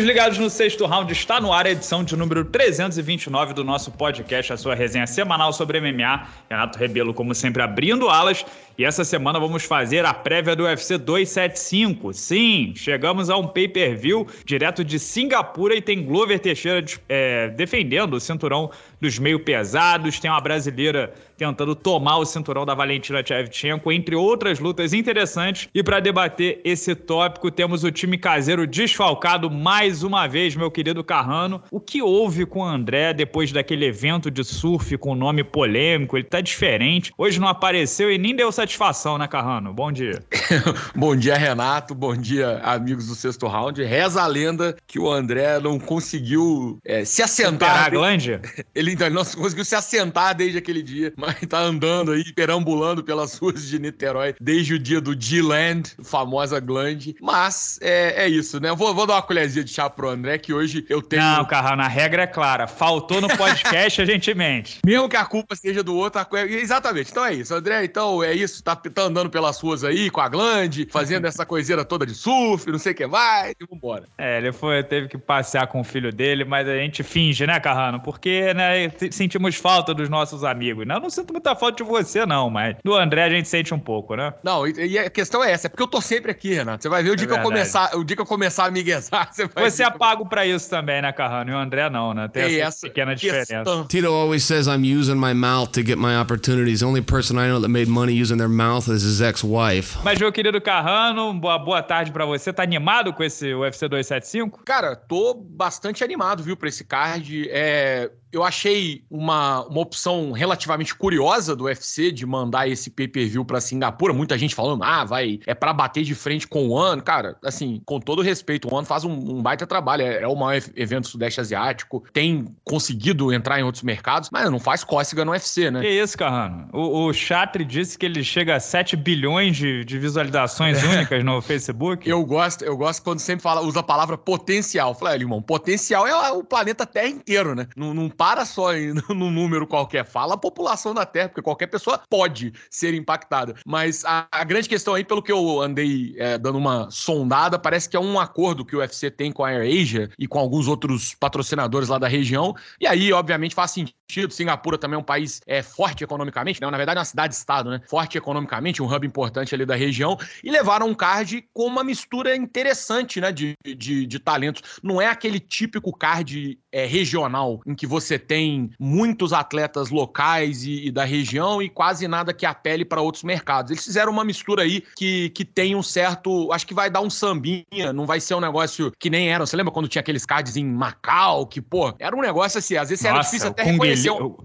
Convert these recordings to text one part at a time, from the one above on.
Amigos ligados no sexto round, está no ar a edição de número 329 do nosso podcast, a sua resenha semanal sobre MMA. Renato Rebelo, como sempre, abrindo alas. E essa semana vamos fazer a prévia do UFC 275. Sim, chegamos a um pay-per-view direto de Singapura e tem Glover Teixeira é, defendendo o cinturão dos meio pesados. Tem uma brasileira tentando tomar o cinturão da Valentina Shevchenko, entre outras lutas interessantes. E para debater esse tópico, temos o time caseiro desfalcado mais uma vez, meu querido Carrano. O que houve com o André depois daquele evento de surf com nome polêmico? Ele tá diferente. Hoje não apareceu e nem deu satisfação, né, Carrano? Bom dia. Bom dia, Renato. Bom dia, amigos do sexto round. Reza a lenda que o André não conseguiu é, se assentar. a glande? Ele então, não conseguiu se assentar desde aquele dia, mas tá andando aí, perambulando pelas ruas de Niterói desde o dia do G-Land, famosa glande. Mas é, é isso, né? Vou, vou dar uma colherzinha de chá pro André, que hoje eu tenho. Não, Carrano, a regra é clara. Faltou no podcast, a gente mente. Mesmo que a culpa seja do outro, a... exatamente. Então é isso, André. Então é isso, tá, tá andando pelas ruas aí com a glande, fazendo essa coiseira toda de surf, não sei o que vai, e vambora. É, ele foi, teve que passear com o filho dele, mas a gente finge, né, Carrano? Porque, né, sentimos falta dos nossos amigos. Não, não sinto muita falta de você, não, mas do André a gente sente um pouco, né? Não, e, e a questão é essa, é porque eu tô sempre aqui, Renato. Você vai ver o dia, é que, eu começar, o dia que eu começar a miguezar, você vai Você é pago pra isso também, né, Carrano? E o André não, né? Tem essa, essa pequena diferença. Tito always says I'm using my mouth to get my opportunities. The only person I know that made money using their mouth is his ex-wife. Mas, meu querido Carrano, boa, boa tarde pra você. Tá animado com esse UFC 275? Cara, tô bastante animado, viu, pra esse card. É, eu achei uma, uma opção relativamente curiosa do UFC de mandar esse pay-per-view para Singapura. Muita gente falando, ah, vai, é para bater de frente com o One. Cara, assim, com todo respeito, o One faz um, um baita trabalho. É, é, o maior evento sudeste asiático, tem conseguido entrar em outros mercados, mas não faz cócega no UFC, né? Que isso, Carrano? O, o Chatri disse que ele chega a 7 bilhões de, de visualizações únicas no Facebook. Eu gosto, eu gosto quando sempre fala, usa a palavra potencial. Fala, irmão, potencial é o planeta Terra inteiro, né? Não, não para só em, no número qualquer, fala a população da Terra, porque qualquer pessoa pode ser impactada. Mas a, a grande questão aí, pelo que eu andei é, dando uma sondada, parece que é um acordo que o UFC tem com a AirAsia e com alguns outros patrocinadores lá da região. E aí, obviamente, faz sentido. Singapura também é um país é, forte economicamente, né? Na verdade, é uma cidade-estado, né? Forte economicamente, um hub importante ali da região. E levaram um card com uma mistura interessante, né? De, de, de talentos. Não é aquele típico card é, regional em que você tem muitos atletas locais e, e da região e quase nada que apele para outros mercados. Eles fizeram uma mistura aí que, que tem um certo. Acho que vai dar um sambinha, não vai ser um negócio que nem era. Você lembra quando tinha aqueles cards em Macau, que, pô, era um negócio assim, às vezes Nossa, era difícil até reconhecer. Um...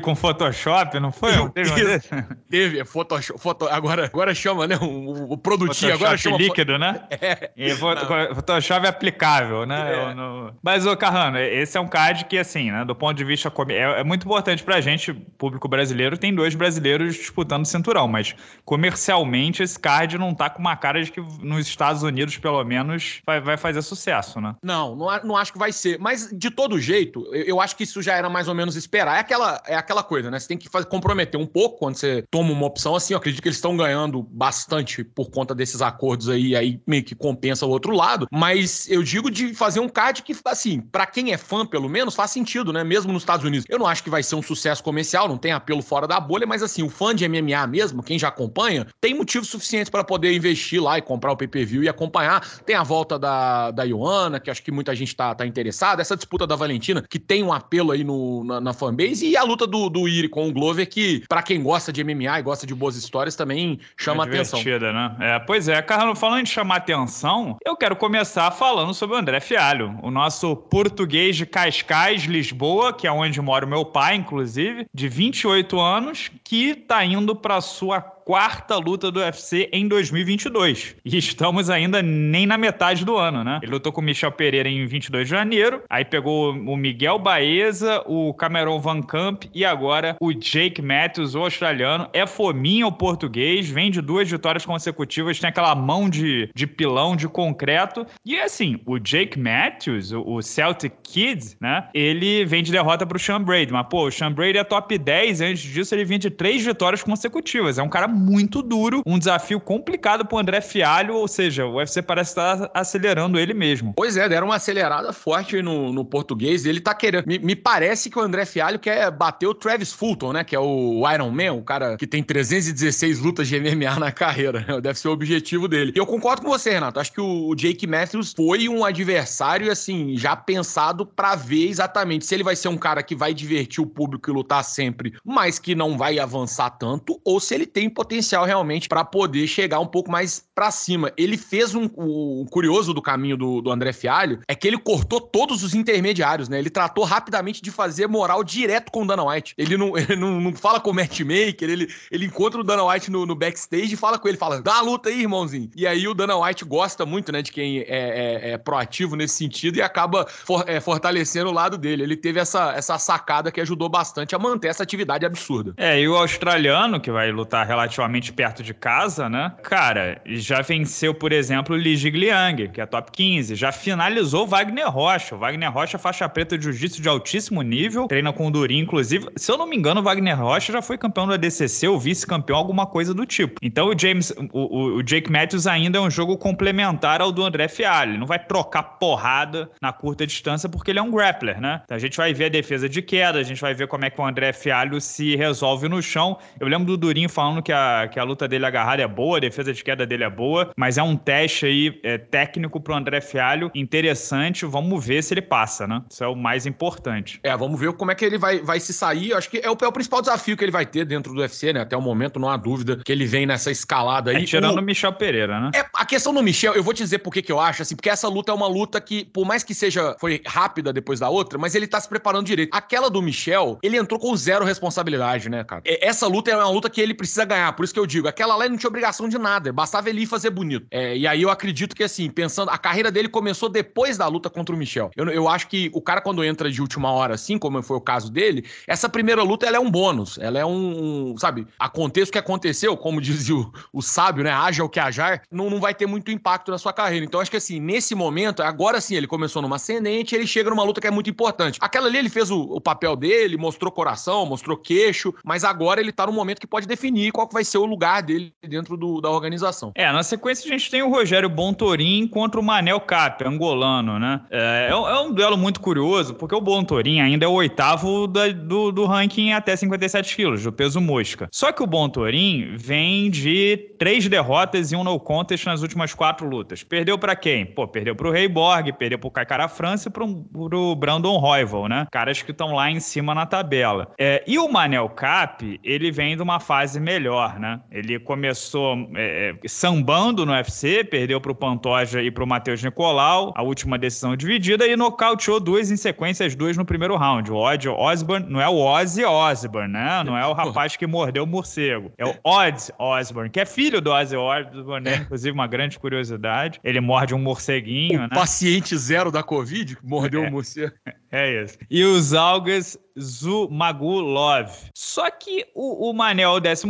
Com Photoshop, não foi? teve, teve é Photoshop, foto, agora, agora chama, né? O, o produtinho Photoshop agora chama. líquido, né? É. E Photoshop aplicável, né? É. Mas, ô Carrano, esse é um card que, assim, né, do ponto de vista. É, é muito importante pra gente, público brasileiro, tem dois brasileiros disputando cinturão, mas comercialmente esse card não tá com uma cara de que nos Estados Unidos, pelo menos, vai, vai fazer sucesso, né? Não, não, não acho que vai ser. Mas, de todo jeito, eu, eu, acho que isso já era mais ou menos esperar. É aquela, é aquela coisa, né? Você tem que fazer, comprometer um pouco quando você toma uma opção assim. Eu acredito que eles estão ganhando bastante por conta desses acordos aí, aí meio que compensa o outro lado. Mas eu digo de fazer um card que, assim, para quem é fã, pelo menos, faz sentido, né? Mesmo nos Estados Unidos. Eu não acho que vai ser um sucesso comercial, não tem apelo fora da bolha, mas assim, o fã de MMA mesmo, quem já acompanha, tem motivos suficientes para poder investir lá e comprar o pay-per-view e acompanhar. Tem a volta da, da Ioana, que acho que muita gente tá, tá interessada, essa disputa da Valentina, que tem um apelo aí no, na, na fanbase, e a luta do, do Iri com o Glover, que para quem gosta de MMA e gosta de boas histórias, também chama é atenção. né? É, pois é, Carlos, falando de chamar atenção, eu quero começar falando sobre o André Fialho, o nosso português de Cascais, Lisboa, que é onde mora o meu pai, inclusive, de 28 anos, que tá indo para sua quarta luta do UFC em 2022. E estamos ainda nem na metade do ano, né? Ele lutou com o Michel Pereira em 22 de janeiro, aí pegou o Miguel Baeza, o Cameron Van Camp e agora o Jake Matthews, o australiano. É fominha o português, vem de duas vitórias consecutivas, tem aquela mão de, de pilão, de concreto. E assim, o Jake Matthews, o Celtic Kid, né? Ele vem de derrota pro Sean Brady. Mas, pô, o Sean Brady é top 10. Antes disso, ele vinha de três vitórias consecutivas. É um cara muito duro, um desafio complicado pro André Fialho, ou seja, o UFC parece estar acelerando ele mesmo. Pois é, deram uma acelerada forte no, no português. Ele tá querendo. Me, me, parece que o André Fialho quer bater o Travis Fulton, né? Que é o Iron Man, o cara que tem 316 lutas de MMA na carreira. Né? Deve ser o objetivo dele. E eu concordo com você, Renato. Acho que o Jake Matthews foi um adversário, assim, já pensado para ver exatamente se ele vai ser um cara que vai divertir o público e lutar sempre, mas que não vai avançar tanto, ou se ele tem potencial realmente para poder chegar um pouco mais para cima. Ele fez um. O curioso do caminho do, do André Fialho é que ele cortou todos os intermediários, né? Ele tratou rapidamente de fazer moral direto com o Dana White. Ele não, ele não, não fala com o matchmaker, ele, ele encontra o Dana White no, no backstage e fala com ele, fala, dá uma luta aí, irmãozinho. E aí o Dana White gosta muito, né, de quem é, é, é proativo nesse sentido e acaba for, é, fortalecendo o lado dele. Ele teve essa, essa sacada que ajudou bastante a manter essa atividade absurda. É, e o australiano, que vai lutar relativamente perto de casa, né? Cara, já venceu, por exemplo, Li Jigliang, que é top 15. Já finalizou Wagner Rocha. O Wagner Rocha, faixa preta de jiu-jitsu de altíssimo nível, treina com o Durinho, inclusive. Se eu não me engano, o Wagner Rocha já foi campeão do ADCC ou vice-campeão, alguma coisa do tipo. Então o James, o, o, Jake Matthews ainda é um jogo complementar ao do André Fialho. Não vai trocar porrada na curta distância porque ele é um grappler, né? Então a gente vai ver a defesa de queda, a gente vai ver como é que o André Fialho se resolve no chão. Eu lembro do Durinho falando que a, que a luta dele agarrada é boa, a defesa de queda dele é boa, mas é um teste aí é, técnico pro André Fialho interessante. Vamos ver se ele passa, né? Isso é o mais importante. É, vamos ver como é que ele vai, vai se sair. Eu acho que é o, é o principal desafio que ele vai ter dentro do UFC, né? Até o momento, não há dúvida que ele vem nessa escalada aí. É, tirando o Michel Pereira, né? É, a questão do Michel, eu vou te dizer por que, que eu acho, assim, porque essa luta é uma luta que, por mais que seja, foi rápida depois da outra, mas ele tá se preparando direito. Aquela do Michel, ele entrou com zero responsabilidade, né, cara? Essa luta é uma luta que ele precisa ganhar, por isso que eu digo, aquela lá não tinha obrigação de nada, bastava ele ir fazer bonito. É, e aí eu acredito que, assim, pensando, a carreira dele começou depois da luta contra o Michel. Eu, eu acho que o cara, quando entra de última hora, assim, como foi o caso dele, essa primeira luta, ela é um bônus, ela é um, um sabe, aconteça o que aconteceu, como dizia o, o sábio, né, haja o que ajar, não, não vai ter muito impacto na sua carreira. Então, acho que, assim, nesse momento, agora sim, ele começou numa ascendente, ele chega numa luta que é muito importante. Aquela ali, ele fez o, o papel dele, mostrou coração, mostrou queixo, mas agora ele tá num momento que pode definir qual que vai ser o lugar dele dentro do, da organização. É, na sequência a gente tem o Rogério Bontorin contra o Manel Cap, angolano, né? É, é, é um duelo muito curioso, porque o Bontorin ainda é o oitavo da, do, do ranking até 57 quilos, do peso mosca. Só que o Bontorin vem de três derrotas e um no contest nas últimas quatro lutas. Perdeu para quem? Pô, perdeu pro Rei Borg, perdeu pro Kaikara França e pro, pro Brandon Royval, né? Caras que estão lá em cima na tabela. É, e o Manel Cap, ele vem de uma fase melhor, né? Ele começou é, é sambando no UFC, perdeu pro Pantoja e pro Matheus Nicolau, a última decisão dividida, e nocauteou duas em sequência, as duas no primeiro round. O Odd Osborne, não é o Ozzy Osborne, né? Não é o rapaz que mordeu o morcego. É o Odd Osborne, que é filho do Ozzy Osborne, né? É. Inclusive, uma grande curiosidade. Ele morde um morceguinho, o né? Paciente zero da Covid, mordeu o é. um morcego. É isso. E os algas Zumagulov. Só que o, o Manel, o 14,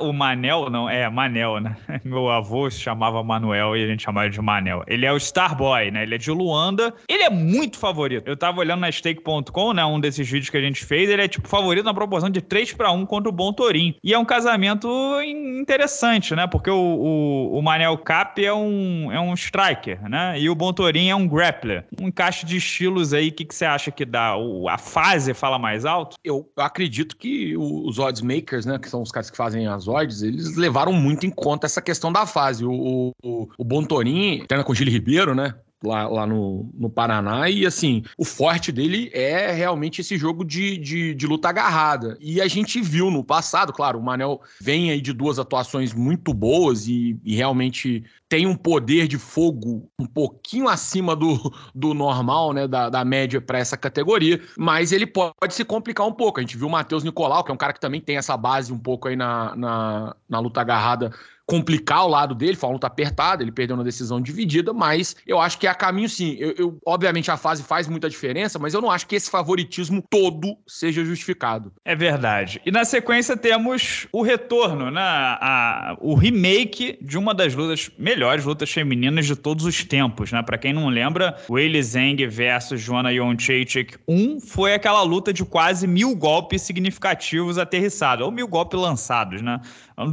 o Manel, não, é Manel, né? Meu avô chamava Manuel e a gente chamava de Manel. Ele é o Starboy, né? Ele é de Luanda. Ele é muito favorito. Eu tava olhando na stake.com, né? Um desses vídeos que a gente fez. Ele é, tipo, favorito na proporção de 3 para 1 contra o Bom Torim. E é um casamento interessante, né? Porque o, o, o Manel Cap é um, é um striker, né? E o Bom Torim é um grappler. Um encaixe de estilos aí, o que, que você acha que dá? O, a fase fala mais alto? Eu acredito que os odds makers, né, que são os caras que fazem as odds, eles levaram muito em conta essa questão da fase. O, o, o Bontorin, treina com o Gili Ribeiro, né? Lá, lá no, no Paraná. E assim, o forte dele é realmente esse jogo de, de, de, luta agarrada. E a gente viu no passado, claro, o Manel vem aí de duas atuações muito boas e, e realmente tem um poder de fogo um pouquinho acima do, do normal, né, da, da média para essa categoria, mas ele pode se complicar um pouco. A gente viu o Matheus Nicolau, que é um cara que também tem essa base um pouco aí na, na, na luta agarrada complicar o lado dele, uma luta apertada, ele perdeu na decisão dividida, mas eu acho que é a caminho sim. Eu, eu, obviamente a fase faz muita diferença, mas eu não acho que esse favoritismo todo seja justificado. É verdade. E na sequência temos o retorno, né? A, o remake de uma das lutas, melhores lutas femininas de todos os tempos, né? Pra quem não lembra, o Weili Zhang versus Joanna Jędrzejczyk 1 foi aquela luta de quase mil golpes significativos aterrissados, ou mil golpes lançados, né?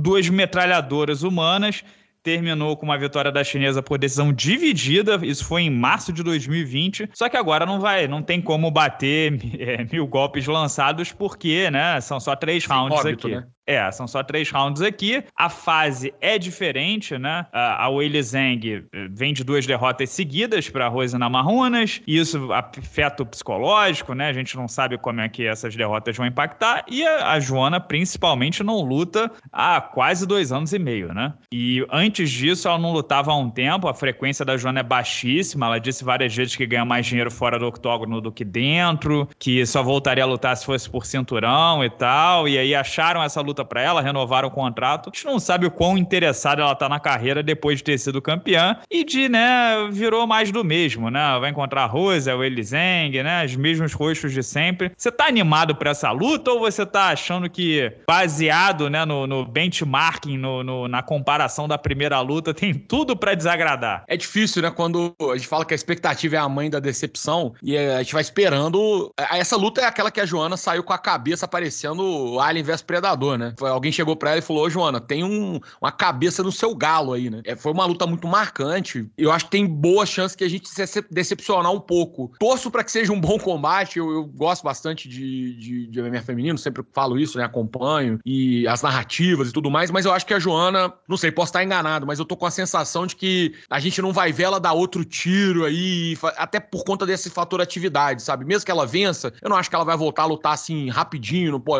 Duas metralhadoras humanas terminou com uma vitória da chinesa por decisão dividida. Isso foi em março de 2020. Só que agora não vai, não tem como bater é, mil golpes lançados, porque, né? São só três rounds óbito, aqui. Né? É, são só três rounds aqui. A fase é diferente, né? A Weili Zhang eh, vem de duas derrotas seguidas para a Rose Namarunas. Isso afeta o psicológico, né? A gente não sabe como é que essas derrotas vão impactar. E a Joana, principalmente, não luta há quase dois anos e meio, né? E antes disso, ela não lutava há um tempo. A frequência da Joana é baixíssima. Ela disse várias vezes que ganha mais dinheiro fora do octógono do que dentro, que só voltaria a lutar se fosse por cinturão e tal. E aí acharam essa luta para ela, renovaram o contrato. A gente não sabe o quão interessada ela tá na carreira depois de ter sido campeã e de, né, virou mais do mesmo, né? Vai encontrar a Rosa, o Elizeng, né? Os mesmos rostos de sempre. Você tá animado para essa luta ou você tá achando que, baseado, né, no, no benchmarking, no, no, na comparação da primeira luta, tem tudo para desagradar? É difícil, né? Quando a gente fala que a expectativa é a mãe da decepção e a gente vai esperando. Essa luta é aquela que a Joana saiu com a cabeça aparecendo o Alien vs Predador, né? Alguém chegou para ela e falou: Ô, Joana, tem um, uma cabeça no seu galo aí, né? É, foi uma luta muito marcante. Eu acho que tem boa chance que a gente se decepcionar um pouco. Torço para que seja um bom combate. Eu, eu gosto bastante de, de, de MMA feminino, sempre falo isso, né? Acompanho. E as narrativas e tudo mais. Mas eu acho que a Joana, não sei, posso estar enganado, mas eu tô com a sensação de que a gente não vai ver ela dar outro tiro aí, até por conta desse fator atividade, sabe? Mesmo que ela vença, eu não acho que ela vai voltar a lutar assim rapidinho, não, pô,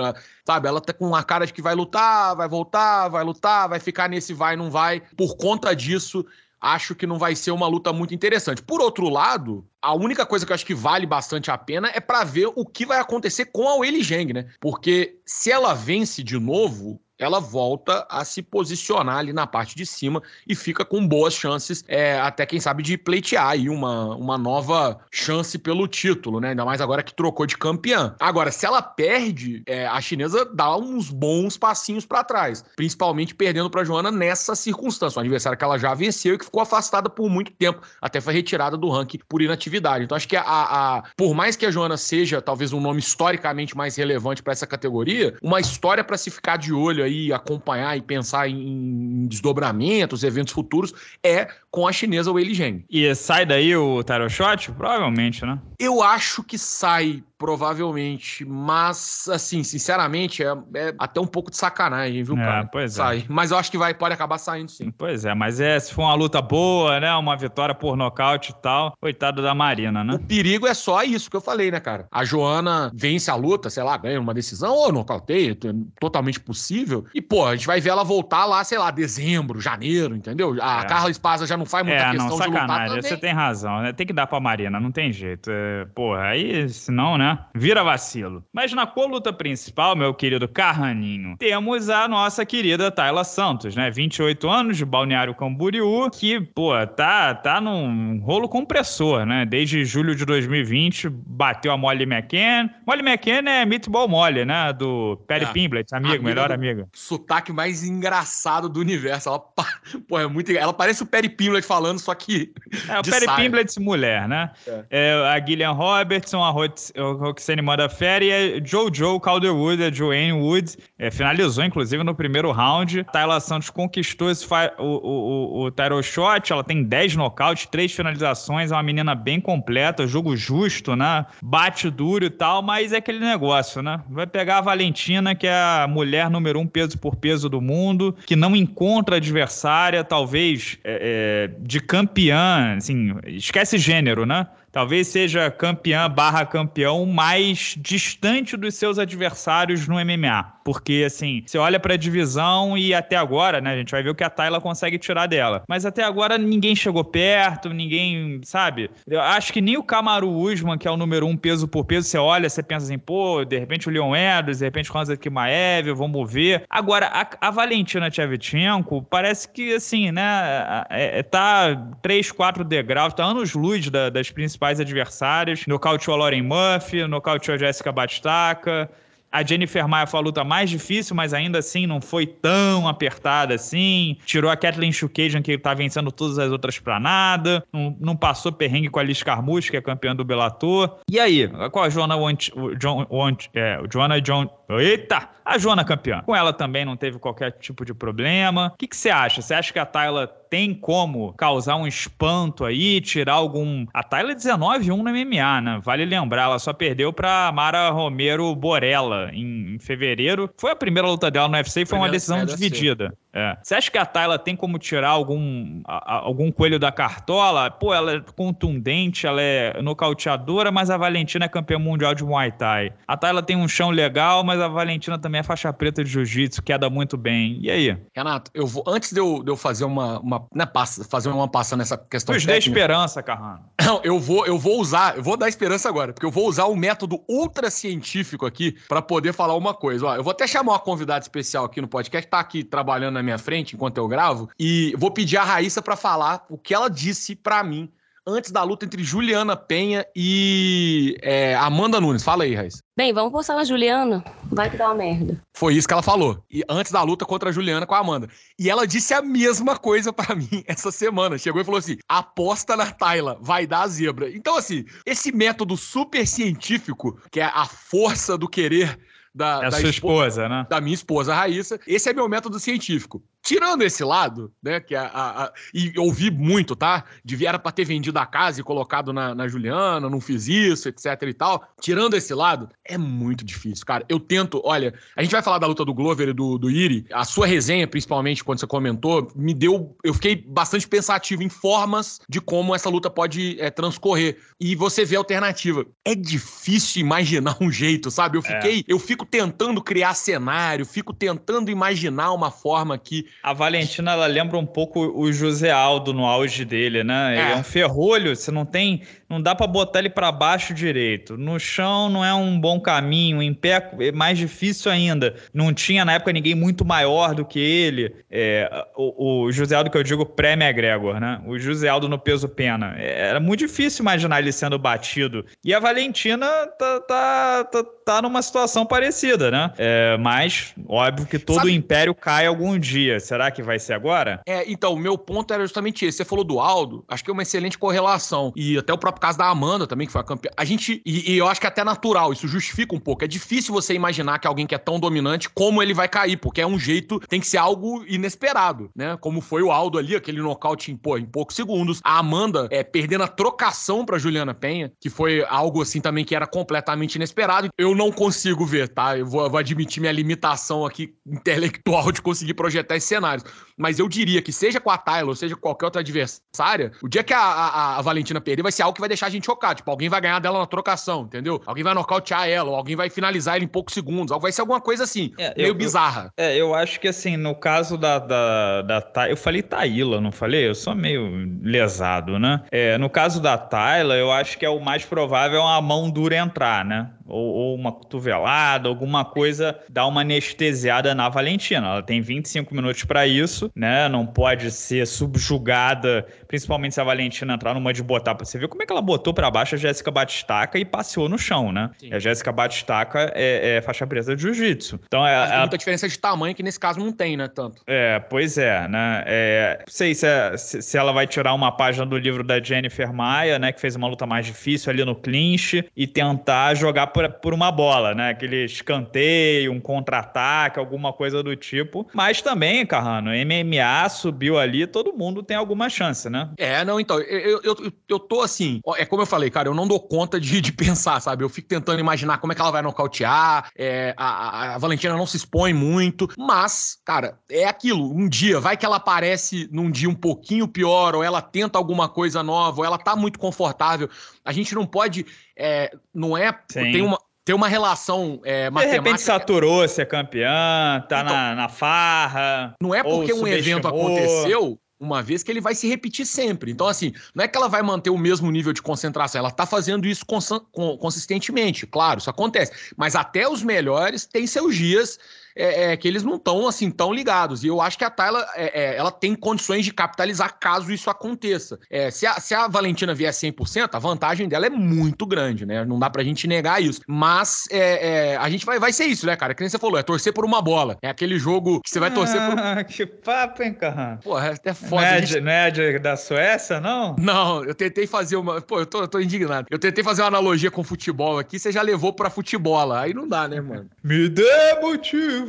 sabe? Ela tá com uma cara de que vai lutar, vai voltar, vai lutar, vai ficar nesse vai, não vai. Por conta disso, acho que não vai ser uma luta muito interessante. Por outro lado, a única coisa que eu acho que vale bastante a pena é para ver o que vai acontecer com a Weili Zhang, né? Porque se ela vence de novo, ela volta a se posicionar ali na parte de cima e fica com boas chances, é, até quem sabe, de pleitear aí uma, uma nova chance pelo título, né? Ainda mais agora que trocou de campeã. Agora, se ela perde, é, a chinesa dá uns bons passinhos para trás, principalmente perdendo para Joana nessa circunstância, um adversário que ela já venceu e que ficou afastada por muito tempo, até foi retirada do ranking por inatividade. Então, acho que a, a por mais que a Joana seja talvez um nome historicamente mais relevante para essa categoria, uma história para se ficar de olho aí acompanhar e pensar em desdobramentos, eventos futuros, é com a chinesa Weili Zheng. E sai daí o Taro Shot? Provavelmente, né? Eu acho que sai provavelmente. Mas, assim, sinceramente, é, é, até um pouco de sacanagem, viu, é, cara? Pois é. Sai. Mas eu acho que vai, pode acabar saindo, sim. Pois é, mas é, se for uma luta boa, né? Uma vitória por nocaute e tal, coitado da Marina, né? O perigo é só isso que eu falei, né, cara? A Joana vence a luta, sei lá, ganha uma decisão ou nocauteia, é totalmente possível. E, pô, a gente vai ver ela voltar lá, sei lá, dezembro, janeiro, entendeu? A é. Carla Esparza já não faz muita é, questão não, sacanagem. de lutar também. Você tem razão, né? Tem que dar pra Marina, não tem jeito. É, porra, aí, senão, né? Vira vacilo. Mas na coluta principal, meu querido Carraninho, temos a nossa querida Tayla Santos, né? 28 anos, de Balneário Camboriú, que, pô, tá, tá num rolo compressor, né? Desde julho de 2020, bateu a Molly McCann. Molly McCann é Meatball Molly, né? Do Perry é, Pimblett, amigo, amiga melhor amiga. Sotaque mais engraçado do universo. Ela, pô, é muito... Ela parece o Perry Pimblett falando, só que... É, o Perry Pimblett mulher, né? É. É, a Gillian Robertson, a Roxane Modafferi e Jojo Calderwood, a Joanne Woods, é, finalizou inclusive no primeiro round. Tayla Santos conquistou esse o, o, o title shot, ela tem 10 nocautes, 3 finalizações, é uma menina bem completa, jogo justo, né? Bate duro e tal, mas é aquele negócio, né? Vai pegar a Valentina, que é a mulher número um peso por peso do mundo, que não encontra adversária, talvez é, é, de campeã, assim, esquece gênero, né? Talvez seja campeã barra campeão mais distante dos seus adversários no MMA. Porque, assim, você olha pra divisão e até agora, né, a gente vai ver o que a Tayla consegue tirar dela. Mas até agora ninguém chegou perto, ninguém, sabe? Eu acho que nem o Kamaru Usman, que é o número um peso por peso, você olha, você pensa assim, pô, de repente o Leon Edwards, de repente o Hansa Kimaev, vamos ver. Agora, a, a Valentina Tchevchenko parece que, assim, né, é, é, tá três, quatro degraus, tá anos-luz da, das principais adversárias. Nocauteou a Lauren Murphy, nocauteou a Jessica Batistaca, a Jennifer Maia foi a luta mais difícil, mas ainda assim não foi tão apertada assim. Tirou a Kathleen Chukajan, que tá vencendo todas as outras pra nada. Não, não passou perrengue com a Liz Carmouche, que é campeã do Bellator. E aí, com a Joana Want, John, Want, é, Joana John... Eita! A Joana campeã. Com ela também não teve qualquer tipo de problema. O que você acha? Você acha que a Tayla tem como causar um espanto aí, tirar algum. A Tayla é 19-1 no MMA, né? Vale lembrar, ela só perdeu pra Mara Romero Borella em, em fevereiro. Foi a primeira luta dela no UFC e foi uma decisão dividida. É. Você acha que a Tayla tem como tirar algum, a, algum coelho da cartola? Pô, ela é contundente, ela é nocauteadora, mas a Valentina é campeã mundial de Muay Thai. A Tayla tem um chão legal, mas a Valentina também é faixa preta de jiu-jitsu, queda muito bem. E aí? Renato, eu vou, antes de eu, de eu fazer uma, uma né, passa, fazer uma passa nessa questão Nos dê esperança, Carrano. Não, eu vou, eu vou usar, eu vou dar esperança agora, porque eu vou usar o método ultra científico aqui para poder falar uma coisa. Ó, eu vou até chamar uma convidada especial aqui no podcast, tá aqui trabalhando na minha frente enquanto eu gravo, e vou pedir a Raíssa para falar o que ela disse para mim antes da luta entre Juliana Penha e é, Amanda Nunes. Fala aí, Raíssa. Bem, vamos postar na Juliana. Vai que dá uma merda. Foi isso que ela falou. E antes da luta contra a Juliana com a Amanda. E ela disse a mesma coisa para mim essa semana. Chegou e falou assim: aposta na Tayla, vai dar a zebra. Então, assim, esse método super científico, que é a força do querer da, é da sua esposa, né? Da minha esposa, Raíssa. Esse é meu método científico. Tirando esse lado, né? Que a, a, a e ouvi muito, tá? Devia era pra ter vendido a casa e colocado na, na Juliana, não fiz isso, etc e tal. Tirando esse lado, é muito difícil, cara. Eu tento, olha, a gente vai falar da luta do Glover e do, do Iri. A sua resenha, principalmente, quando você comentou, me deu. Eu fiquei bastante pensativo em formas de como essa luta pode é, transcorrer. E você vê a alternativa. É difícil imaginar um jeito, sabe? Eu é. fiquei. É. Eu fico tentando criar cenário, fico tentando imaginar uma forma que a Valentina, ela lembra um pouco o José Aldo no auge dele, né? Ele é, é um ferrolho, você não tem. Não dá para botar ele para baixo direito. No chão não é um bom caminho, em pé é mais difícil ainda. Não tinha na época ninguém muito maior do que ele. É, o, o José Aldo que eu digo pré-McGregor, né? O José Aldo no peso pena. É, era muito difícil imaginar ele sendo batido. E a Valentina tá, tá, tá, tá numa situação parecida, né? É, mas, óbvio que todo Sabe... o império cai algum dia. Será que vai ser agora? É, então, o meu ponto era justamente esse. Você falou do Aldo, acho que é uma excelente correlação. E até o próprio caso da Amanda também, que foi a campeã. A gente, e, e, eu acho que é até natural, isso justifica um pouco. É difícil você imaginar que alguém que é tão dominante, como ele vai cair, porque é um jeito, tem que ser algo inesperado, né? Como foi o Aldo ali, aquele nocaute em, pô, em poucos segundos. A Amanda é, perdendo a trocação pra Juliana Penha, que foi algo assim também que era completamente inesperado. Eu não consigo ver, tá? Eu vou, vou admitir minha limitação aqui intelectual de conseguir projetar esse cenários. Mas eu diria que, seja com a Tyler, seja com qualquer outra adversária, o dia que a, a, a, Valentina perder vai ser algo que vai deixar a gente chocado. Tipo, alguém vai ganhar dela na trocação, entendeu? Alguém vai nocautear ela, alguém vai finalizar ela em poucos segundos. Vai ser alguma coisa assim, é, meio eu, bizarra. Eu, é, eu acho que assim, no caso da. da, da eu falei Taíla, não falei? Eu sou meio lesado, né? É, no caso da Tyler, eu acho que é o mais provável a mão dura entrar, né? Ou, ou uma cotovelada, alguma coisa, dar uma anestesiada na Valentina. Ela tem 25 minutos para isso, né? Não pode ser subjugada, principalmente se a Valentina entrar numa de botar. Você vê como é que ela botou para baixo a Jéssica Batistaca e passeou no chão, né? Sim. a Jéssica Batistaca é, é, faixa presa de jiu-jitsu. Então é. Mas tem muita diferença de tamanho que nesse caso não tem, né? Tanto. É, pois é, né? É, não sei se, é, se, ela vai tirar uma página do livro da Jennifer Maia, né? Que fez uma luta mais difícil ali no clinch e tentar jogar por, por uma bola, né? Aquele escanteio, um contra-ataque, alguma coisa do tipo. Mas também, Carrano, MMA subiu ali, todo mundo tem alguma chance, né? É, não, então, eu, eu, eu, eu tô assim, é como eu falei, cara, eu não dou conta de, de pensar, sabe? Eu fico tentando imaginar como é que ela vai nocautear, é, a, a Valentina não se expõe muito, mas, cara, é aquilo, um dia, vai que ela aparece num dia um pouquinho pior, ou ela tenta alguma coisa nova, ou ela tá muito confortável, a gente não pode, é, não é, Sim. tem uma, tem uma relação é, matemática. De repente saturou ser campeã, tá então, na, na farra. Não é porque um evento aconteceu uma vez que ele vai se repetir sempre. Então, assim, não é que ela vai manter o mesmo nível de concentração, ela tá fazendo isso cons consistentemente. Claro, isso acontece. Mas até os melhores têm seus dias é, é, que eles não estão assim tão ligados. E eu acho que a Tayla é, é, ela tem condições de capitalizar caso isso aconteça. É, se, a, se a Valentina vier 100%, a vantagem dela é muito grande, né? Não dá pra gente negar isso. Mas é, a gente vai, vai ser isso, né, cara? Que nem você falou, é torcer por uma bola. É aquele jogo que você vai torcer por. Ah, que papo, hein, Carran? Porra, é até foda. Não é, gente... não é de, da Suécia, não? Não, eu tentei fazer uma. Pô, eu tô, eu tô indignado. Eu tentei fazer uma analogia com futebol aqui, você já levou pra futebol. Aí não dá, né, mano? Me dê motivo.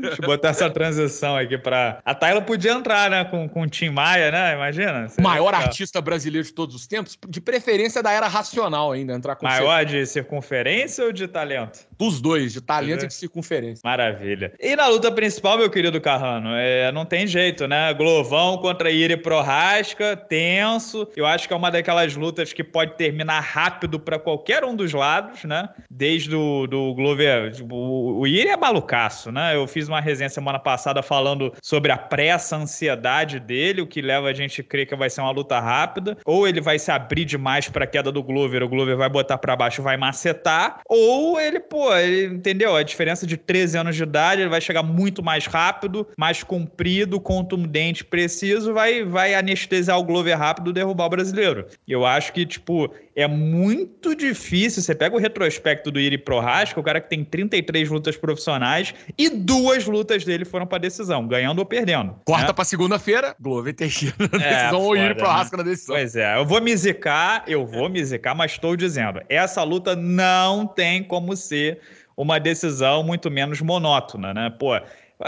Deixa eu botar essa transição aqui pra. A Tayla podia entrar, né? Com, com o Tim Maia, né? Imagina. Maior artista brasileiro de todos os tempos, de preferência da era racional ainda, entrar com Maior de circunferência ou de talento? Dos dois, de talento e de circunferência. Maravilha. E na luta principal, meu querido Carrano, é, não tem jeito, né? Glovão contra Iri Prorasca, tenso. Eu acho que é uma daquelas lutas que pode terminar rápido para qualquer um dos lados, né? Desde o do Glover. O, o Iri é malucaço, né? Eu fiz uma resenha semana passada falando sobre a pressa, a ansiedade dele, o que leva a gente a crer que vai ser uma luta rápida. Ou ele vai se abrir demais para a queda do Glover, o Glover vai botar para baixo vai macetar. Ou ele, pô, ele, entendeu? A diferença de 13 anos de idade, ele vai chegar muito mais rápido, mais comprido, contundente, preciso, vai, vai anestesiar o Glover rápido e derrubar o brasileiro. E eu acho que, tipo, é muito difícil. Você pega o retrospecto do Iri Prohaska, o cara que tem 33 lutas profissionais e duas lutas dele foram para decisão, ganhando ou perdendo. Quarta né? para segunda-feira, Glover Teixeira na é, decisão ou Iri Prohaska né? na decisão. Pois é, eu vou me zicar, eu vou me zicar, mas estou dizendo, essa luta não tem como ser uma decisão muito menos monótona, né? Pô,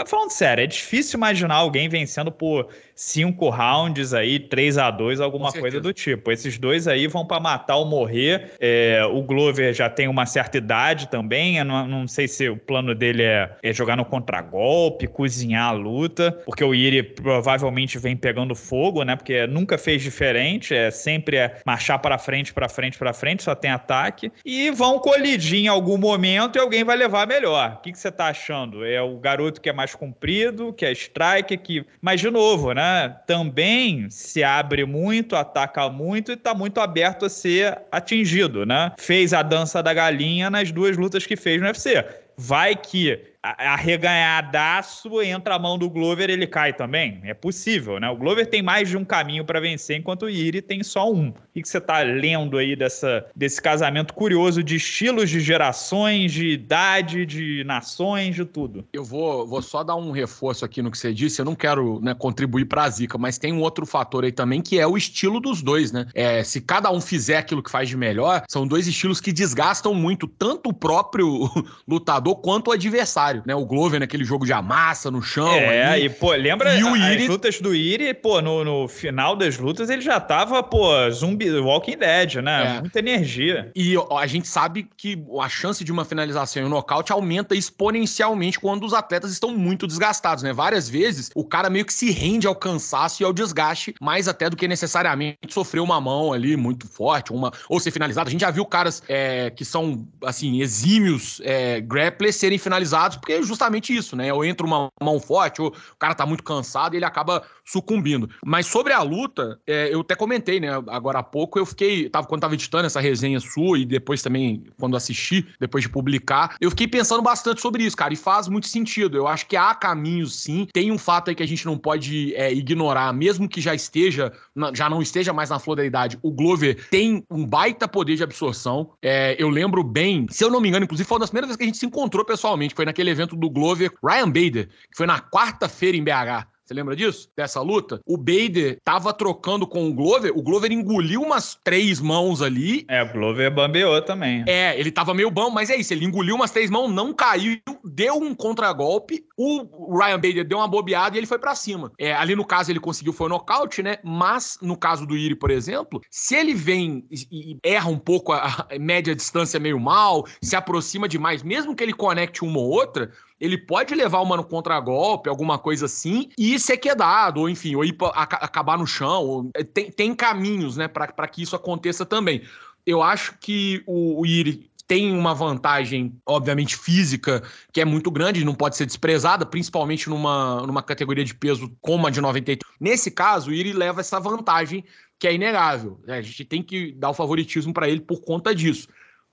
falando sério, é difícil imaginar alguém vencendo por cinco rounds aí, 3 a 2 alguma coisa do tipo. Esses dois aí vão para matar ou morrer. É, o Glover já tem uma certa idade também. Não, não sei se o plano dele é, é jogar no contragolpe, cozinhar a luta, porque o Iri provavelmente vem pegando fogo, né? Porque nunca fez diferente, é sempre é marchar para frente, para frente, para frente, só tem ataque. E vão colidir em algum momento e alguém vai levar melhor. O que, que você tá achando? É o garoto que é mais comprido, que é strike, que. Mas, de novo, né? também se abre muito, ataca muito e está muito aberto a ser atingido, né? Fez a dança da galinha nas duas lutas que fez no UFC. Vai que arreganhadaço, entra a mão do Glover, ele cai também? É possível, né? O Glover tem mais de um caminho para vencer, enquanto o Iri tem só um. O que você está lendo aí dessa, desse casamento curioso de estilos, de gerações, de idade, de nações, de tudo? Eu vou, vou só dar um reforço aqui no que você disse. Eu não quero né, contribuir para a zica, mas tem um outro fator aí também que é o estilo dos dois, né? É, se cada um fizer aquilo que faz de melhor, são dois estilos que desgastam muito tanto o próprio lutador quanto o adversário né? O Glover naquele jogo de amassa no chão. É, ali. e pô, lembra e o Iri... as lutas do Iri, pô, no, no final das lutas ele já tava, pô, zumbi, Walking Dead, né? É. Muita energia. E ó, a gente sabe que a chance de uma finalização e um nocaute aumenta exponencialmente quando os atletas estão muito desgastados, né? Várias vezes o cara meio que se rende ao cansaço e ao desgaste, mais até do que necessariamente sofrer uma mão ali muito forte, uma ou ser finalizado. A gente já viu caras é, que são, assim, exímios é, grapplers serem finalizados porque é justamente isso, né? Ou entra uma mão forte, ou o cara tá muito cansado e ele acaba sucumbindo. Mas sobre a luta, é, eu até comentei, né? Agora há pouco eu fiquei, tava, quando tava editando essa resenha sua e depois também, quando assisti, depois de publicar, eu fiquei pensando bastante sobre isso, cara, e faz muito sentido. Eu acho que há caminhos sim. Tem um fato aí que a gente não pode é, ignorar, mesmo que já esteja, já não esteja mais na flor da idade, o Glover tem um baita poder de absorção. É, eu lembro bem, se eu não me engano, inclusive foi uma das primeiras vezes que a gente se encontrou pessoalmente, foi naquele evento do Glover, Ryan Bader, que foi na quarta-feira em BH. Você lembra disso? Dessa luta? O Bader tava trocando com o Glover, o Glover engoliu umas três mãos ali. É, o Glover bambeou também. É, ele tava meio bom, mas é isso, ele engoliu umas três mãos, não caiu, deu um contragolpe, o Ryan Bader deu uma bobeada e ele foi para cima. É, ali no caso ele conseguiu foi o nocaute, né? Mas no caso do Iri, por exemplo, se ele vem e erra um pouco a, a média distância meio mal, se aproxima demais, mesmo que ele conecte uma ou outra, ele pode levar uma no contragolpe, alguma coisa assim, e ser quedado, ou enfim, ou ir pra, a, acabar no chão. Ou, é, tem, tem caminhos, né, para que isso aconteça também. Eu acho que o, o Iri tem uma vantagem, obviamente, física, que é muito grande, não pode ser desprezada, principalmente numa, numa categoria de peso como a de 93. Nesse caso, o Iri leva essa vantagem que é inegável. Né? A gente tem que dar o favoritismo para ele por conta disso.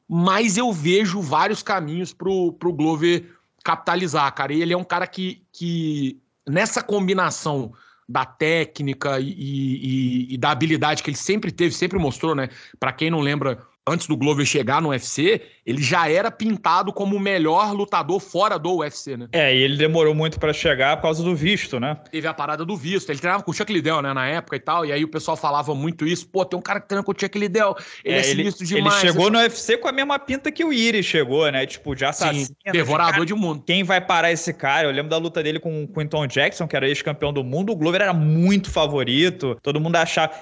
Mas eu vejo vários caminhos para o Glover capitalizar, cara. E ele é um cara que, que nessa combinação da técnica e, e, e, da habilidade que ele sempre teve, sempre mostrou, né? Para quem não lembra, antes do Glover chegar no UFC, ele já era pintado como o melhor lutador fora do UFC, né? É, e ele demorou muito para chegar por causa do visto, né? Teve a parada do visto. Ele treinava com o Chuck Liddell, né, na época e tal, e aí o pessoal falava muito isso. Pô, tem um cara que treina com o Chuck Liddell, ele é, é sinistro ele, demais. Ele chegou no UFC com a mesma pinta que o Iri chegou, né? Tipo, de assassino. Sim, devorador de, cara, de mundo. Quem vai parar esse cara? Eu lembro da luta dele com o Quinton Jackson, que era ex-campeão do mundo. O Glover era muito favorito. Todo mundo achava...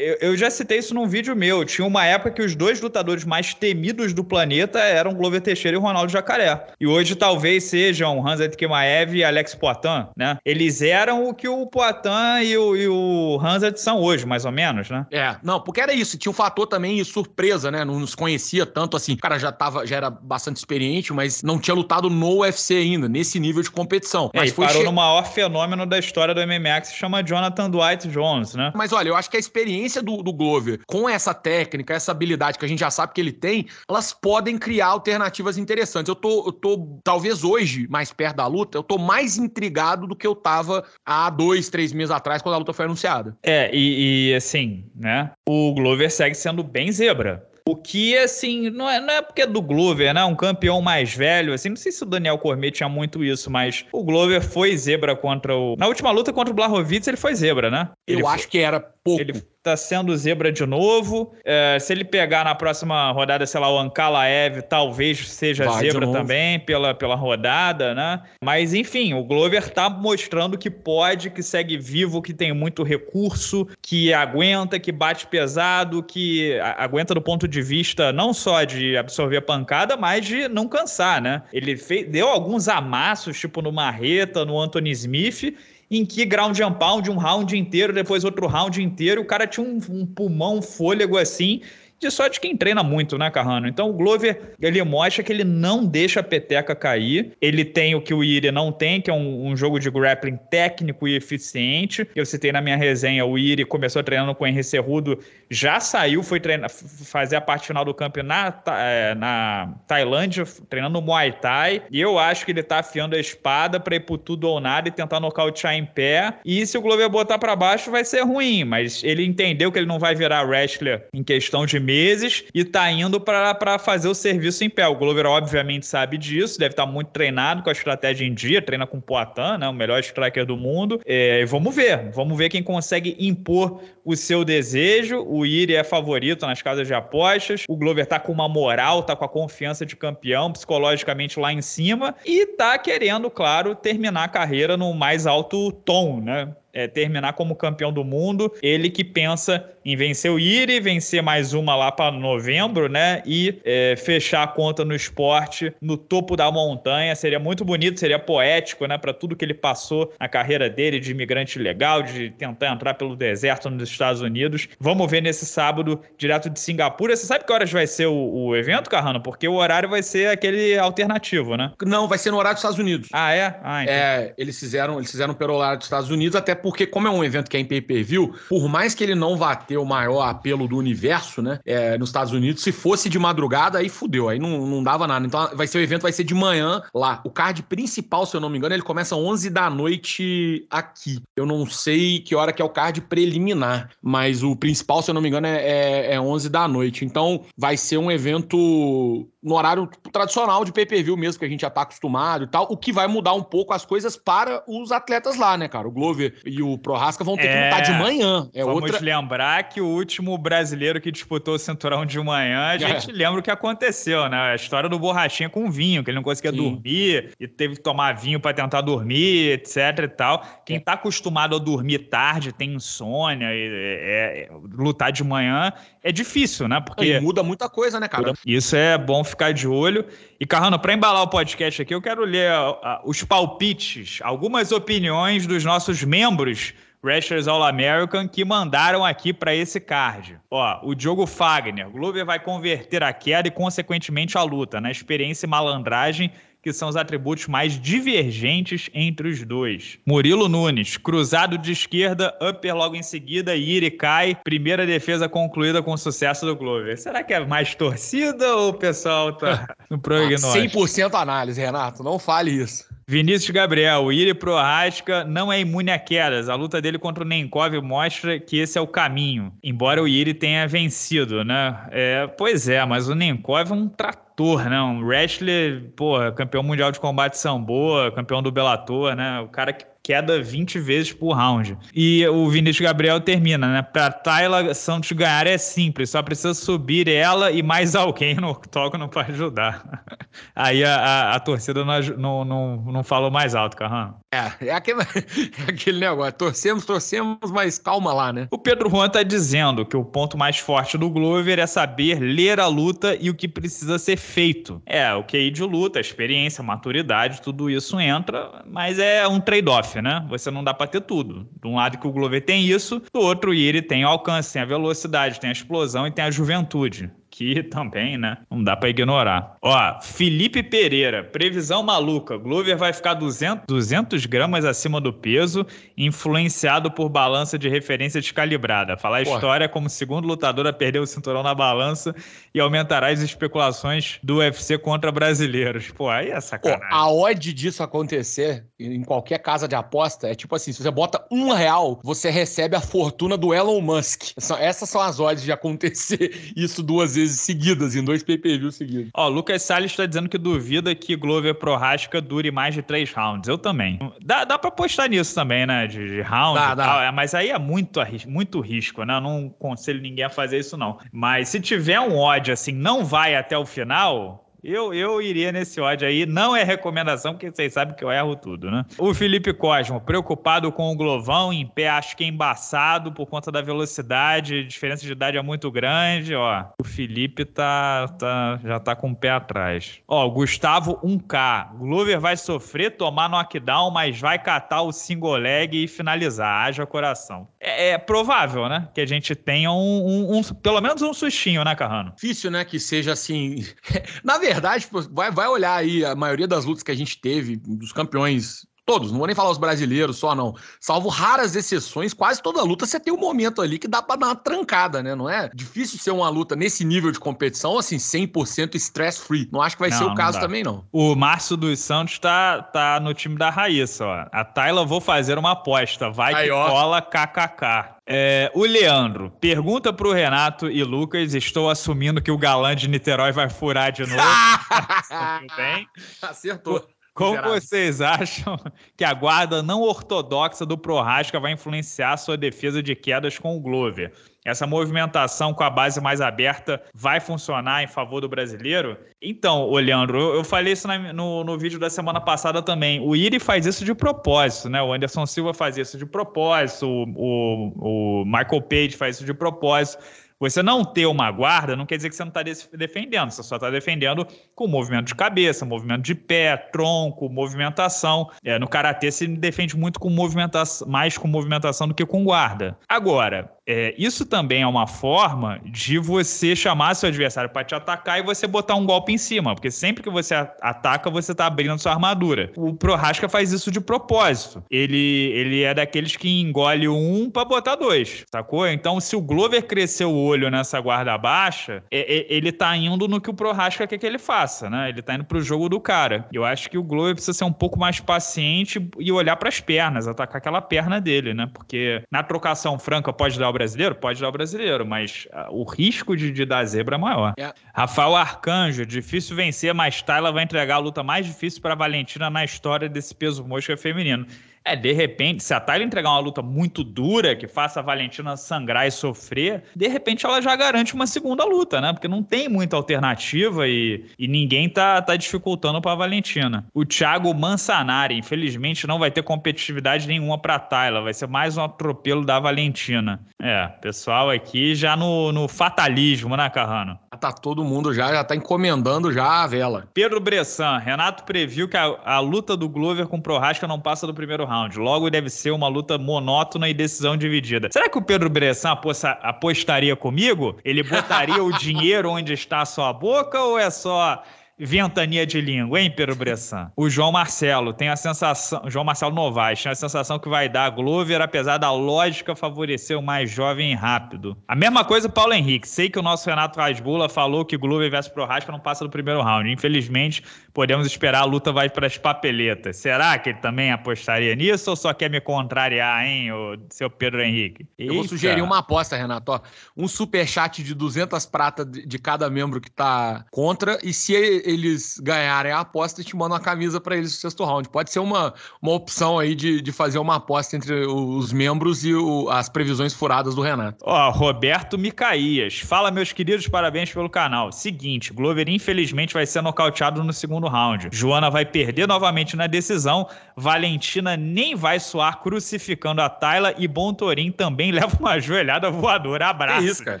Eu já citei isso num vídeo meu. Tinha uma época que os dois lutadores mais temidos do planeta eram Glover Teixeira e Ronaldo Jacaré. E hoje talvez sejam Hansa Kemaev e Alex Poitin, né? Eles eram o que o Poitin e o, e o Hansa são hoje, mais ou menos, né? É, não, porque era isso. Tinha um fator também de surpresa, né? Não nos conhecia tanto assim. O cara já tava, já era bastante experiente, mas não tinha lutado no UFC ainda, nesse nível de competição. É, mas e parou che... no maior fenômeno da história do MMA que se chama Jonathan Dwight Jones, né? Mas olha, eu acho que a experiência do, do Glover com essa técnica, essa habilidade que a gente já sabe que ele tem, elas podem criar alternativas interessantes. Eu tô, eu tô talvez hoje, mais perto da luta, eu tô mais intrigado do que eu tava há dois, três meses atrás, quando a luta foi anunciada. É, e, e assim, né? O Glover segue sendo bem zebra. O que, assim, não é, não é porque é do Glover, né? Um campeão mais velho, assim, não sei se o Daniel Cormier tinha muito isso, mas o Glover foi zebra contra o... Na última luta contra o Blachowicz, ele foi zebra, né? Eu ele acho foi... que era pouco. Ele tá sendo zebra de novo. É, se ele pegar na próxima rodada, sei lá, o Ankalaev, talvez seja Vai zebra também pela, pela rodada, né? Mas enfim, o Glover tá mostrando que pode, que segue vivo, que tem muito recurso, que aguenta, que bate pesado, que aguenta do ponto de vista não só de absorver pancada, mas de não cansar, né? Ele fez, deu alguns amassos, tipo no Marreta, no Anthony Smith, em que ground and pound, um round inteiro, depois outro round inteiro, o cara tinha um, um pulmão, um fôlego assim, de sorte quem treina muito, né, Carrano? Então o Glover, ele mostra que ele não deixa a peteca cair. Ele tem o que o Iri não tem, que é um, um jogo de grappling técnico e eficiente. Eu citei na minha resenha, o Iri começou treinando com o Henry Cerrudo, já saiu, foi treinar, fazer a parte final do campo na, é, na Tailândia, treinando Muay Thai. E eu acho que ele tá afiando a espada para ir pro tudo ou nada e tentar nocautear em pé. E se o Glover botar para baixo, vai ser ruim. Mas ele entendeu que ele não vai virar wrestler em questão de meses e tá indo para fazer o serviço em pé. O Glover, obviamente, sabe disso, deve estar tá muito treinado com a estratégia em dia, treina com o Poitin, né, o melhor striker do mundo. É, vamos ver, vamos ver quem consegue impor o seu desejo. O Iri é favorito nas casas de apostas. O Glover tá com uma moral, tá com a confiança de campeão, psicologicamente lá em cima e tá querendo, claro, terminar a carreira no mais alto tom, né? É, terminar como campeão do mundo. Ele que pensa em vencer o Iri, vencer mais uma lá para novembro, né? E é, fechar a conta no esporte no topo da montanha. Seria muito bonito, seria poético, né? Para tudo que ele passou na carreira dele de imigrante legal, de tentar entrar pelo deserto nos Estados Unidos. Vamos ver nesse sábado, direto de Singapura. Você sabe que horas vai ser o, o evento, Carrano? Porque o horário vai ser aquele alternativo, né? Não, vai ser no horário dos Estados Unidos. Ah, é? Ah, é, eles fizeram, eles fizeram pelo horário dos Estados Unidos, até porque, como é um evento que é em pay-per-view, por mais que ele não vá ter o maior apelo do universo, né, é, nos Estados Unidos, se fosse de madrugada, aí fudeu, aí não, não dava nada. Então, vai ser o evento, vai ser de manhã lá. O card principal, se eu não me engano, ele começa 11 da noite aqui. Eu não sei que hora que é o card preliminar, mas o principal, se eu não me engano, é, é, é 11 da noite. Então, vai ser um evento no horário tradicional de pay-per-view mesmo, que a gente já tá acostumado e tal, o que vai mudar um pouco as coisas para os atletas lá, né, cara? O Glover e o Prohaska vão ter é, que lutar de manhã. É vamos outra... lembrar que o último brasileiro que disputou o cinturão de manhã, a é. gente é. lembra o que aconteceu, né? A história do borrachinha com vinho, que ele não conseguia Sim. dormir e teve que tomar vinho para tentar dormir, etc e tal. Quem é. tá acostumado a dormir tarde, tem insônia, e, é, é, lutar de manhã, é difícil, né? Porque e muda muita coisa, né, cara? Isso é bom ficar de olho. E, Carrano, para embalar o podcast aqui, eu quero ler uh, os palpites, algumas opiniões dos nossos membros Wrestlers All American que mandaram aqui para esse card. Ó, o Diogo Fagner, Glover vai converter a queda e consequentemente a luta, na experiência e malandragem que são os atributos mais divergentes entre os dois. Murilo Nunes, cruzado de esquerda, upper logo em seguida, Iri cai, primeira defesa concluída com sucesso do Glover. Será que é mais torcida ou o pessoal tá no prognóstico? 100% análise, Renato, não fale isso. Vinícius Gabriel, Iri Prohaska não é imune a quedas. A luta dele contra o Nenkov mostra que esse é o caminho. Embora o Iri tenha vencido, né? É, pois é, mas o Nenkov é um trator, né? Um wrestler, pô, campeão mundial de combate sambo, campeão do Bellator, né? O cara que queda 20 vezes por round. E o Vinícius Gabriel termina, né? Pra Tayla Santos ganhar é simples, só precisa subir ela e mais alguém no octógono para ajudar. Aí a, a, a torcida não, não, não, falou mais alto, Carran. É, é aquele, é aquele negócio. Torcemos, torcemos, mas calma lá, né? O Pedro Juan tá dizendo que o ponto mais forte do Glover é saber ler a luta e o que precisa ser feito. É, o QI de luta, a experiência, a maturidade, tudo isso entra, mas é um trade-off né? Você não dá para ter tudo. De um lado que o Glover tem isso, do outro o Yuri tem o alcance, tem a velocidade, tem a explosão e tem a juventude que também, né? Não dá para ignorar. Ó, Felipe Pereira, previsão maluca. Glover vai ficar 200, 200 gramas acima do peso, influenciado por balança de referência descalibrada. Falar a história como segundo lutador a perder o cinturão na balança e aumentará as especulações do UFC contra brasileiros. Pô, aí é sacanagem. Pô, a odd disso acontecer em qualquer casa de aposta é tipo assim: se você bota um real, você recebe a fortuna do Elon Musk. Essas são as odds de acontecer isso duas vezes vezes seguidas, em dois pay-per-views seguidos. Ó, Lucas Salles está dizendo que duvida que Glover Prohaska dure mais de três rounds. Eu também. Dá, dá pra apostar nisso também, né? De, de round dá, tal. É, mas aí é muito, muito risco, né? Eu não aconselho ninguém a fazer isso, não. Mas se tiver um ódio assim, não vai até o final, eu, eu iria nesse ódio aí. Não é recomendação, porque vocês sabem que eu erro tudo, né? O Felipe Cosmo, preocupado com o Glovão, em pé, acho que é embaçado por conta da velocidade, diferença de idade é muito grande, ó. O Felipe tá, tá, já tá com o pé atrás. Ó, Gustavo 1K. Glover vai sofrer, tomar knockdown, mas vai catar o single leg e finalizar. Haja coração. É, é provável, né? Que a gente tenha um, um, um, pelo menos um sustinho, né, Carrano? Difícil, né? Que seja assim. Na verdade, vai, vai olhar aí a maioria das lutas que a gente teve, dos campeões Todos, não vou nem falar os brasileiros só, não. Salvo raras exceções, quase toda luta você tem um momento ali que dá pra dar uma trancada, né? Não é difícil ser uma luta nesse nível de competição, assim, 100% stress-free. Não acho que vai não, ser o caso também, não. O Márcio dos Santos tá, tá no time da Raíssa, ó. A Tayla, vou fazer uma aposta. Vai Aí, que ó. cola kkk. É, o Leandro pergunta pro Renato e Lucas: estou assumindo que o galã de Niterói vai furar de novo. Acertou. Como vocês acham que a guarda não ortodoxa do Prohaska vai influenciar sua defesa de quedas com o Glover? Essa movimentação com a base mais aberta vai funcionar em favor do brasileiro? Então, Leandro, eu, eu falei isso na, no, no vídeo da semana passada também. O Iri faz isso de propósito, né? O Anderson Silva faz isso de propósito, o, o, o Michael Page faz isso de propósito. Você não ter uma guarda não quer dizer que você não está defendendo, você só está defendendo com movimento de cabeça, movimento de pé, tronco, movimentação. É, no karatê se defende muito com movimentação, mais com movimentação do que com guarda. Agora, é, isso também é uma forma de você chamar seu adversário para te atacar e você botar um golpe em cima, porque sempre que você ataca, você está abrindo sua armadura. O Prohaska faz isso de propósito. Ele, ele é daqueles que engole um para botar dois, sacou? Então, se o Glover crescer o olho nessa guarda baixa, é, é, ele tá indo no que o Prohaska quer que ele faça, né? Ele tá indo pro jogo do cara. Eu acho que o Glover precisa ser um pouco mais paciente e olhar para as pernas, atacar aquela perna dele, né? Porque na trocação franca pode dar brasileiro? Pode dar o brasileiro, mas uh, o risco de, de dar zebra é maior. É. Rafael Arcanjo, difícil vencer, mas Tayla vai entregar a luta mais difícil para Valentina na história desse peso mosca feminino. É, de repente, se a Tyler entregar uma luta muito dura, que faça a Valentina sangrar e sofrer, de repente ela já garante uma segunda luta, né? Porque não tem muita alternativa e, e ninguém tá, tá dificultando pra Valentina. O Thiago Mansanari, infelizmente, não vai ter competitividade nenhuma pra Tyler, vai ser mais um atropelo da Valentina. É, pessoal aqui já no, no fatalismo, né, Carrano? Tá todo mundo já, já tá encomendando já a vela. Pedro Bressan, Renato previu que a, a luta do Glover com o Prohaska não passa do primeiro round. Logo, deve ser uma luta monótona e decisão dividida. Será que o Pedro Bressan apostaria comigo? Ele botaria o dinheiro onde está a sua boca ou é só Ventania de língua, hein, Pedro Bressan? O João Marcelo tem a sensação. João Marcelo Novaes tem a sensação que vai dar a Glover, apesar da lógica favorecer o mais jovem e rápido. A mesma coisa Paulo Henrique. Sei que o nosso Renato Rasbula falou que Glover versus Prohaska não passa do primeiro round. Infelizmente, podemos esperar a luta vai para as papeletas. Será que ele também apostaria nisso ou só quer me contrariar, hein, o seu Pedro Henrique? Eu vou sugerir uma aposta, Renato. Ó, um superchat de 200 pratas de cada membro que tá contra e se eles ganharem a aposta, te manda uma camisa para eles no sexto round. Pode ser uma, uma opção aí de, de fazer uma aposta entre os membros e o, as previsões furadas do Renato. Ó, Roberto Micaías. Fala, meus queridos, parabéns pelo canal. Seguinte, Glover infelizmente vai ser nocauteado no segundo round. Joana vai perder novamente na decisão. Valentina nem vai soar crucificando a Tayla e Bontorim também leva uma joelhada voadora. Abraço. É isso, cara.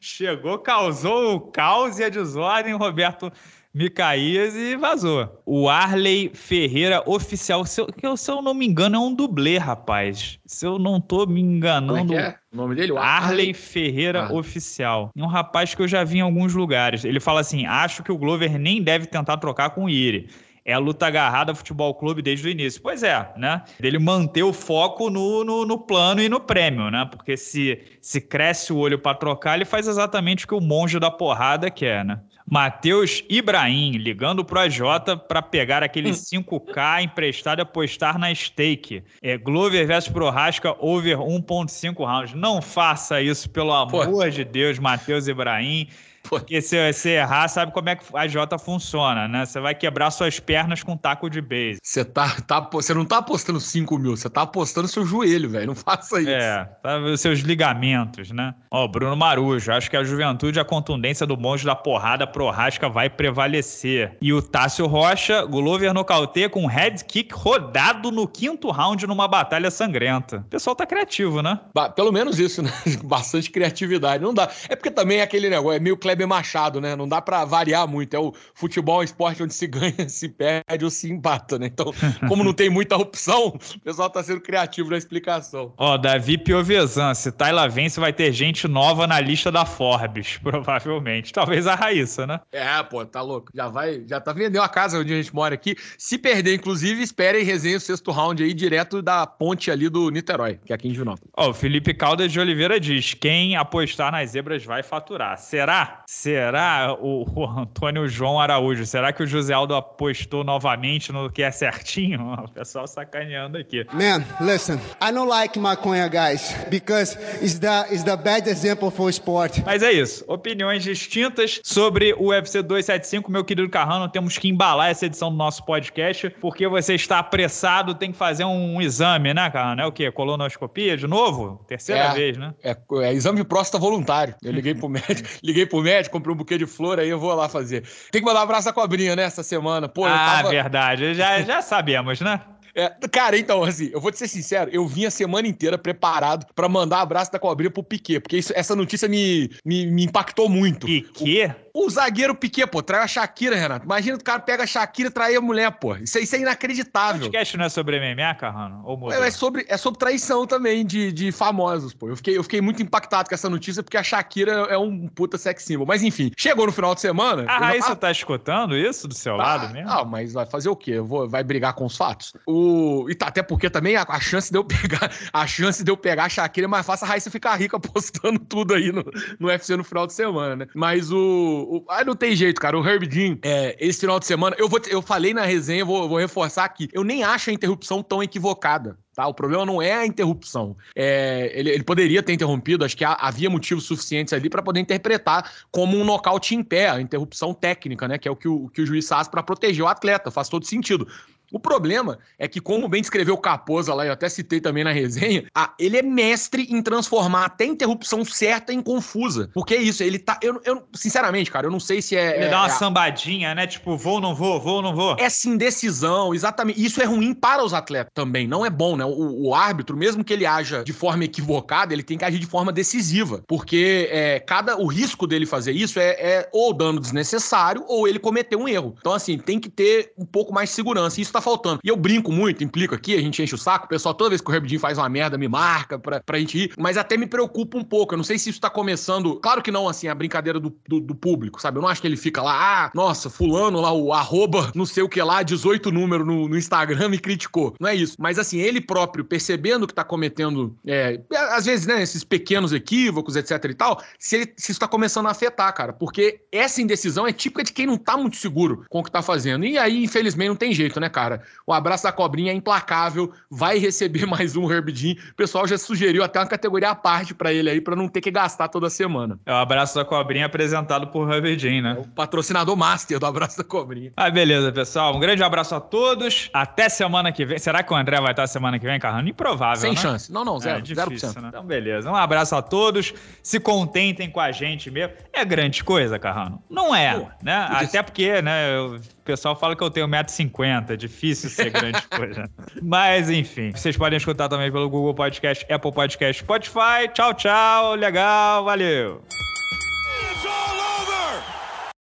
Chegou, causou o caos e a desordem, Roberto Micaías e vazou. O Arley Ferreira Oficial, se eu, se eu não me engano, é um dublê, rapaz. Se eu não tô me enganando. Como é que é? O nome dele? O Arley Ferreira ah. Oficial. É um rapaz que eu já vi em alguns lugares. Ele fala assim: acho que o Glover nem deve tentar trocar com o Iri é a luta agarrada futebol clube desde o início. Pois é, né? Ele manter o foco no, no, no, plano e no prêmio, né? Porque se, se cresce o olho para trocar, ele faz exatamente o que o monge da porrada quer, né? Matheus Ibrahim ligando pro AJ para pegar aquele 5K hum. emprestado e apostar na stake. É Glover versus Prohaska over 1.5 rounds. Não faça isso, pelo amor Pô. de Deus, Matheus Ibrahim. Porque se você errar, sabe como é que a Jota funciona, né? Você vai quebrar suas pernas com taco de base. Você tá, tá, você não tá apostando 5 mil, você tá apostando seu joelho, velho. Não faça isso. É, tá, os seus ligamentos, né? Ó, Bruno Marujo, acho que a juventude, a contundência do monge da porrada pro Rasca vai prevalecer. E o Tássio Rocha, Glover nocauteia com head kick rodado no quinto round numa batalha sangrenta. O pessoal tá criativo, né? Pelo menos isso, né? Bastante criatividade. Não dá. É porque também é aquele negócio, é meio Kleber Machado, né? Não dá para variar muito. É o futebol, um esporte onde se ganha, se perde ou se empata, né? Então, como não tem muita opção, o pessoal tá sendo criativo na explicação. Ó, Davi Piovesan, se Tayla vence, vai ter gente nova na lista da Forbes, provavelmente. Talvez a Raíssa, né? É, pô, tá louco. Já vai, já tá vendendo a casa onde a gente mora aqui. Se perder, inclusive, esperem resenha o sexto round aí, direto da ponte ali do Niterói, que é aqui em Junópolis. Ó, o Felipe Caldas de Oliveira diz: quem apostar nas zebras vai faturar. Será? Será o, o Antônio João Araújo? Será que o José Aldo apostou novamente no que é certinho? O pessoal sacaneando aqui. Man, listen, I don't like maconha, guys, because it's the, it's the bad example for sport. Mas é isso. Opiniões distintas sobre o UFC 275. Meu querido Carrano, temos que embalar essa edição do nosso podcast, porque você está apressado, tem que fazer um exame, né, Carrano? É o quê? Colonoscopia de novo? Terceira é, vez, né? É, é, exame de próstata voluntário. Eu liguei pro médico, liguei pro médico, comprei um buquê de flor, aí eu vou lá fazer. Tem que mandar um abraço à cobrinha, né, essa semana. Pô, ah, tava... verdade. Já, já sabemos, né? É, cara, então, assim, eu vou te ser sincero, eu vim a semana inteira preparado para mandar abraço da cobrinha pro Piquet, porque isso, essa notícia me, me, me impactou muito. Piquet? O zagueiro Piquet, pô, traiu a Shakira, Renato. Imagina o cara pega a Shakira e trai a mulher, pô. Isso, isso é inacreditável. O podcast não é sobre MMA, Carrano? Ou é, é, sobre, é sobre traição também de, de famosos, pô. Eu fiquei, eu fiquei muito impactado com essa notícia porque a Shakira é um puta sex symbol. Mas enfim, chegou no final de semana. Ah, aí você tá escutando isso do seu ah, lado mesmo? Ah, mas vai fazer o quê? Vou, vai brigar com os fatos? O, E tá, até porque também a, a, chance de eu pegar. A chance de eu pegar a Shakira é mais fácil a Raíssa ficar rica postando tudo aí no, no UFC no final de semana, né? Mas o. o ah, não tem jeito, cara. O Herb Dean, é, esse final de semana, eu, vou, eu falei na resenha, vou, vou reforçar aqui. Eu nem acho a interrupção tão equivocada. Tá? O problema não é a interrupção. É, ele, ele, poderia ter interrompido, acho que havia motivos suficientes ali para poder interpretar como um nocaute em pé, a interrupção técnica, né? Que é o que o, que o juiz faz para proteger o atleta, faz todo sentido. O problema é que, como bem descreveu o Capoza lá, eu até citei também na resenha, ah, ele é mestre em transformar até interrupção certa em confusa. Porque é isso, ele tá. Eu, eu sinceramente, cara, eu não sei se é. Ele é, dá uma é, sambadinha, né? Tipo, vou, não vou, vou, não vou. Essa indecisão, exatamente. Isso é ruim para os atletas também, não é bom, né? O, o árbitro, mesmo que ele haja de forma equivocada, ele tem que agir de forma decisiva. Porque é, cada o risco dele fazer isso é, é ou dano desnecessário ou ele cometer um erro. Então, assim, tem que ter um pouco mais de segurança. Isso tá faltando. E eu brinco muito, implico aqui, a gente enche o saco, o pessoal toda vez que o Herb faz uma merda me marca pra, pra gente ir, mas até me preocupa um pouco. Eu não sei se isso tá começando. Claro que não, assim, a brincadeira do, do, do público, sabe? Eu não acho que ele fica lá, ah, nossa, fulano lá, o arroba, não sei o que lá, 18 número no, no Instagram me criticou. Não é isso. Mas assim, ele próprio, percebendo que tá cometendo, é, às vezes, né, esses pequenos equívocos, etc e tal, se, ele, se isso tá começando a afetar, cara. Porque essa indecisão é típica de quem não tá muito seguro com o que tá fazendo. E aí, infelizmente, não tem jeito, né, cara? O abraço da cobrinha é implacável, vai receber mais um Herb Jean. O pessoal já sugeriu até uma categoria à parte para ele aí, para não ter que gastar toda semana. É o abraço da cobrinha apresentado por Herb Jean, né? É o patrocinador master do abraço da cobrinha. Ah, beleza, pessoal. Um grande abraço a todos. Até semana que vem. Será que o André vai estar semana que vem, Carrano? Improvável, Sem né? chance. Não, não, zero. É difícil, 0%. Né? Então, beleza. Um abraço a todos. Se contentem com a gente mesmo. É grande coisa, Carrano? Não é, Pô, né? Até porque, né, eu o pessoal fala que eu tenho 1,50m, é difícil ser grande coisa. Mas, enfim, vocês podem escutar também pelo Google Podcast, Apple Podcast, Spotify. Tchau, tchau, legal, valeu!